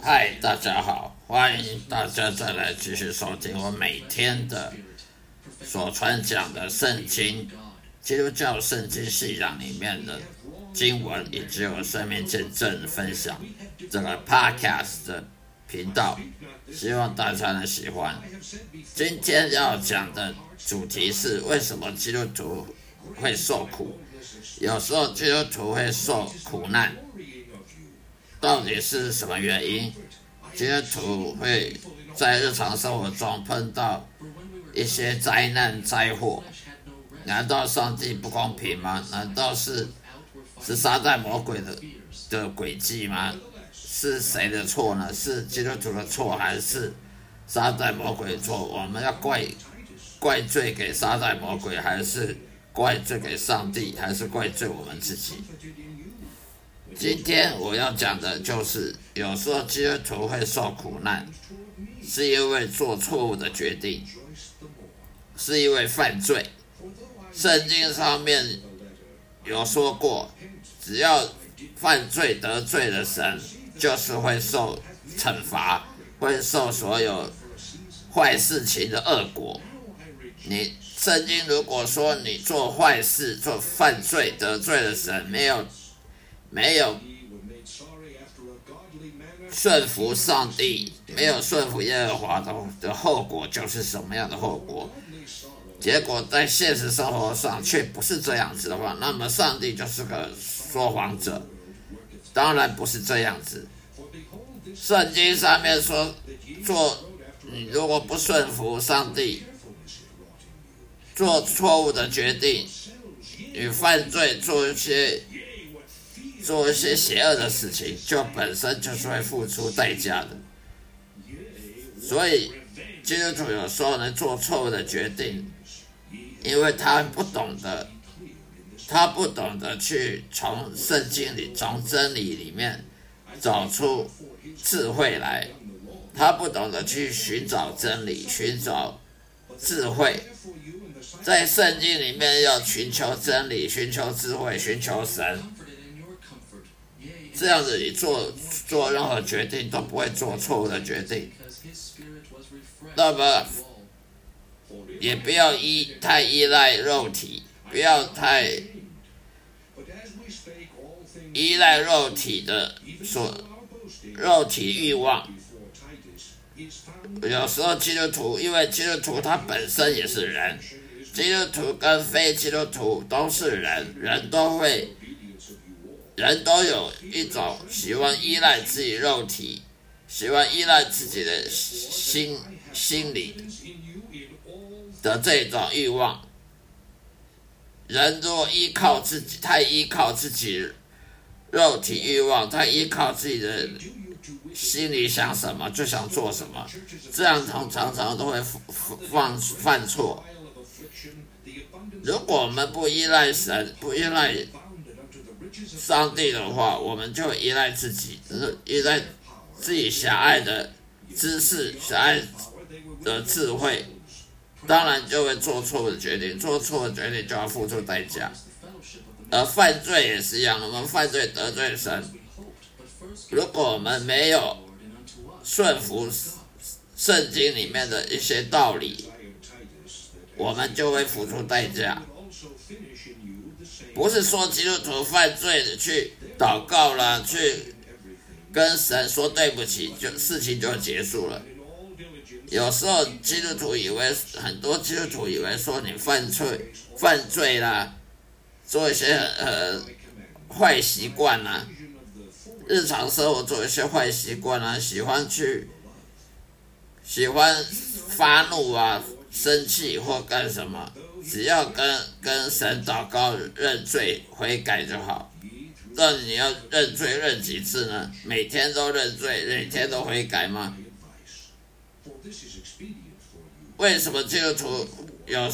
嗨，大家好，欢迎大家再来继续收听我每天的所传讲的圣经、基督教圣经信仰里面的经文，以及我生命见证分享这个 podcast 的频道，希望大家能喜欢。今天要讲的主题是为什么基督徒会受苦？有时候基督徒会受苦难。到底是什么原因？基督徒会在日常生活中碰到一些灾难灾祸，难道上帝不公平吗？难道是是撒旦魔鬼的的诡计吗？是谁的错呢？是基督徒的错，还是撒旦魔鬼的错？我们要怪怪罪给撒旦魔鬼，还是怪罪给上帝，还是怪罪我们自己？今天我要讲的就是，有时候基督徒会受苦难，是因为做错误的决定，是因为犯罪。圣经上面有说过，只要犯罪得罪了神，就是会受惩罚，会受所有坏事情的恶果。你圣经如果说你做坏事、做犯罪得罪了神，没有。没有顺服上帝，没有顺服耶和华的后果就是什么样的后果？结果在现实生活上却不是这样子的话，那么上帝就是个说谎者。当然不是这样子。圣经上面说，做你如果不顺服上帝，做错误的决定，与犯罪做一些。做一些邪恶的事情，就本身就是会付出代价的。所以基督徒有时候能做错误的决定，因为他不懂得，他不懂得去从圣经里、从真理里面找出智慧来，他不懂得去寻找真理、寻找智慧，在圣经里面要寻求真理、寻求智慧、寻求神。这样子，你做做任何决定都不会做错误的决定。那么，也不要依太依赖肉体，不要太依赖肉体的所肉体欲望。有时候基督徒，因为基督徒他本身也是人，基督徒跟非基督徒都是人，人都会。人都有一种喜欢依赖自己肉体，喜欢依赖自己的心心理的这种欲望。人若依靠自己，太依靠自己肉体欲望，太依靠自己的心里想什么就想做什么，这样常常常都会犯犯错。如果我们不依赖神，不依赖。上帝的话，我们就依赖自己，依赖自己狭隘的知识、狭隘的智慧，当然就会做错的决定，做错的决定就要付出代价。而犯罪也是一样，我们犯罪得罪神，如果我们没有顺服圣经里面的一些道理，我们就会付出代价。不是说基督徒犯罪的去祷告了，去跟神说对不起，就事情就结束了。有时候基督徒以为很多基督徒以为说你犯罪犯罪啦，做一些呃坏习惯啦，日常生活做一些坏习惯啦，喜欢去喜欢发怒啊、生气或干什么。只要跟跟神祷告认罪悔改就好。那你要认罪认几次呢？每天都认罪，每天都悔改吗？为什么基督徒有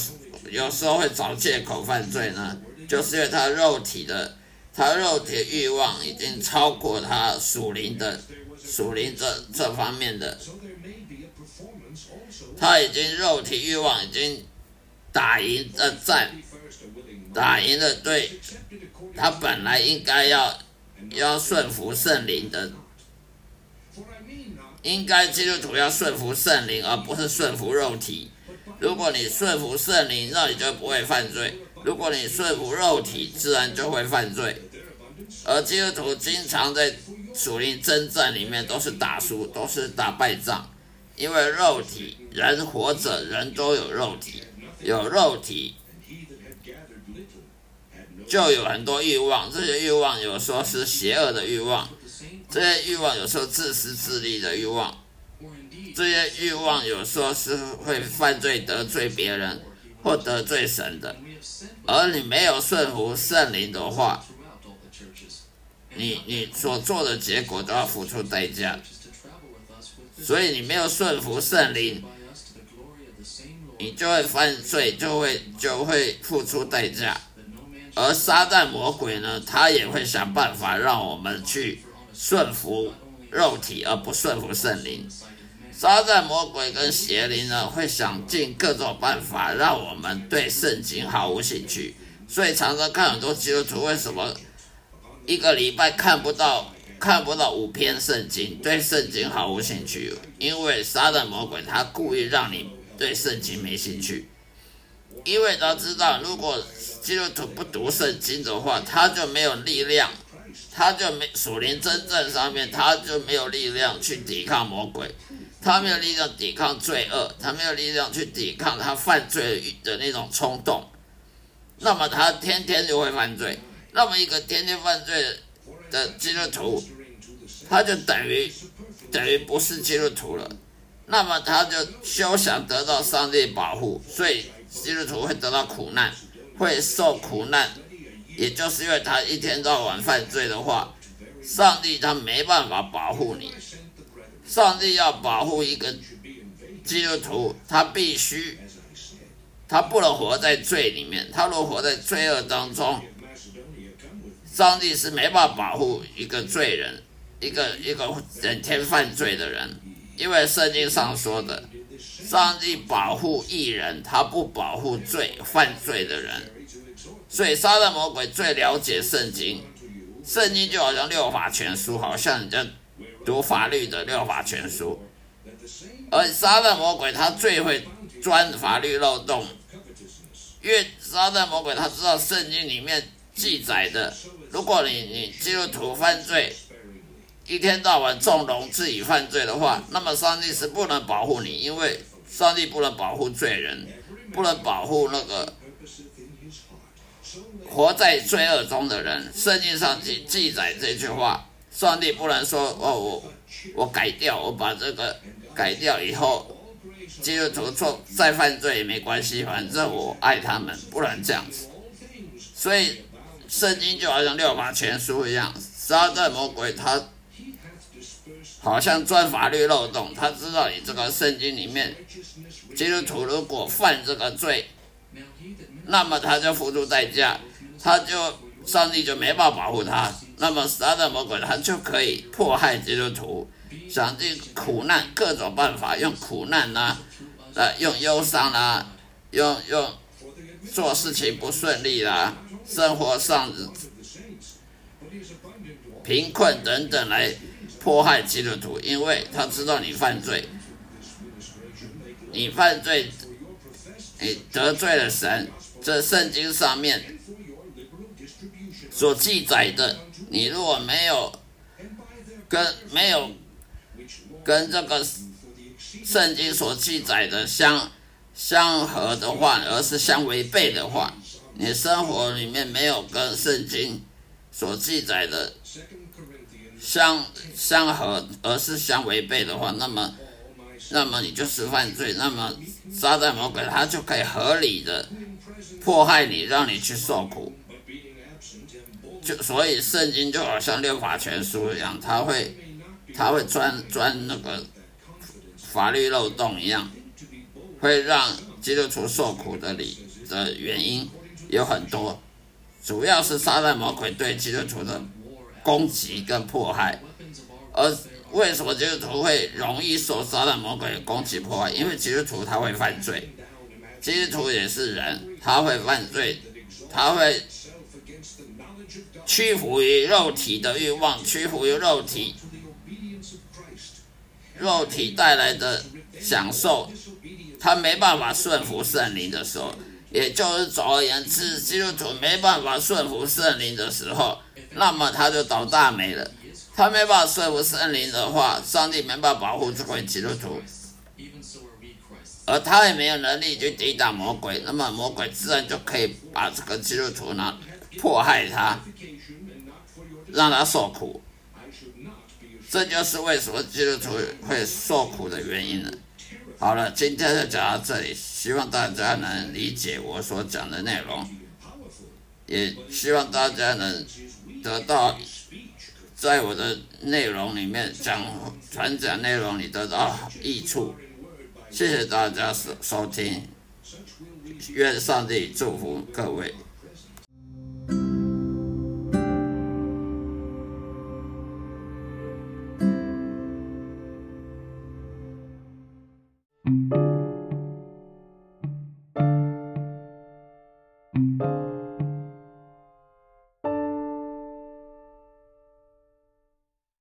有时候会找借口犯罪呢？就是因为他肉体的他肉体欲望已经超过他属灵的属灵这这方面的，他已经肉体欲望已经。打赢的战，打赢了对，他本来应该要要顺服圣灵的应该基督徒要顺服圣灵，而不是顺服肉体。如果你顺服圣灵，那你就不会犯罪；如果你顺服肉体，自然就会犯罪。而基督徒经常在属灵征战里面都是打输，都是打败仗，因为肉体人活着，人都有肉体，有肉体就有很多欲望，这些欲望有时候是邪恶的欲望。这些欲望有时候自私自利的欲望，这些欲望有时候是会犯罪得罪别人或得罪神的，而你没有顺服圣灵的话，你你所做的结果都要付出代价。所以你没有顺服圣灵，你就会犯罪，就会就会付出代价。而撒旦魔鬼呢，他也会想办法让我们去。顺服肉体而不顺服圣灵，撒旦魔鬼跟邪灵呢，会想尽各种办法让我们对圣经毫无兴趣。所以常常看很多基督徒为什么一个礼拜看不到看不到五篇圣经，对圣经毫无兴趣？因为撒旦魔鬼他故意让你对圣经没兴趣，因为他知道如果基督徒不读圣经的话，他就没有力量。他就没属灵真正上面，他就没有力量去抵抗魔鬼，他没有力量抵抗罪恶，他没有力量去抵抗他犯罪的那种冲动，那么他天天就会犯罪。那么一个天天犯罪的的基督徒，他就等于等于不是基督徒了。那么他就休想得到上帝保护，所以基督徒会得到苦难，会受苦难。也就是因为他一天到晚犯罪的话，上帝他没办法保护你。上帝要保护一个基督徒，他必须，他不能活在罪里面。他若活在罪恶当中，上帝是没办法保护一个罪人，一个一个整天犯罪的人。因为圣经上说的，上帝保护义人，他不保护罪犯罪的人。所以，撒旦魔鬼最了解圣经，圣经就好像六法全书，好像人家读法律的六法全书。而撒旦魔鬼他最会钻法律漏洞，因为撒旦魔鬼他知道圣经里面记载的，如果你你基督徒犯罪，一天到晚纵容自己犯罪的话，那么上帝是不能保护你，因为上帝不能保护罪人，不能保护那个。活在罪恶中的人，圣经上记记载这句话：上帝不能说哦，我我改掉，我把这个改掉以后，基督徒错再犯罪也没关系，反正我爱他们，不能这样子。所以圣经就好像六法全书一样，撒旦魔鬼他好像钻法律漏洞，他知道你这个圣经里面，基督徒如果犯这个罪，那么他就付出代价。他就上帝就没办法保护他，那么撒旦魔鬼他就可以迫害基督徒，想尽苦难各种办法，用苦难呐，呃，用忧伤啦，用用做事情不顺利啦，生活上贫困等等来迫害基督徒，因为他知道你犯罪，你犯罪，你得罪了神，这圣经上面。所记载的，你如果没有跟没有跟这个圣经所记载的相相合的话，而是相违背的话，你生活里面没有跟圣经所记载的相相合，而是相违背的话，那么那么你就是犯罪，那么撒旦魔鬼他就可以合理的迫害你，让你去受苦。就所以圣经就好像六法全书一样，他会他会钻钻那个法律漏洞一样，会让基督徒受苦的理的原因有很多，主要是撒旦魔鬼对基督徒的攻击跟迫害。而为什么基督徒会容易受撒旦魔鬼的攻击迫害？因为基督徒他会犯罪，基督徒也是人，他会犯罪，他会。屈服于肉体的欲望，屈服于肉体，肉体带来的享受，他没办法顺服圣灵的时候，也就是总而言之，基督徒没办法顺服圣灵的时候，那么他就倒大霉了。他没办法顺服圣灵的话，上帝没办法保护这位基督徒，而他也没有能力去抵挡魔鬼，那么魔鬼自然就可以把这个基督徒呢迫害他，让他受苦。这就是为什么基督徒会受苦的原因了。好了，今天就讲到这里，希望大家能理解我所讲的内容，也希望大家能得到在我的内容里面讲传讲内容里得到益处。谢谢大家收收听，愿上帝祝福各位。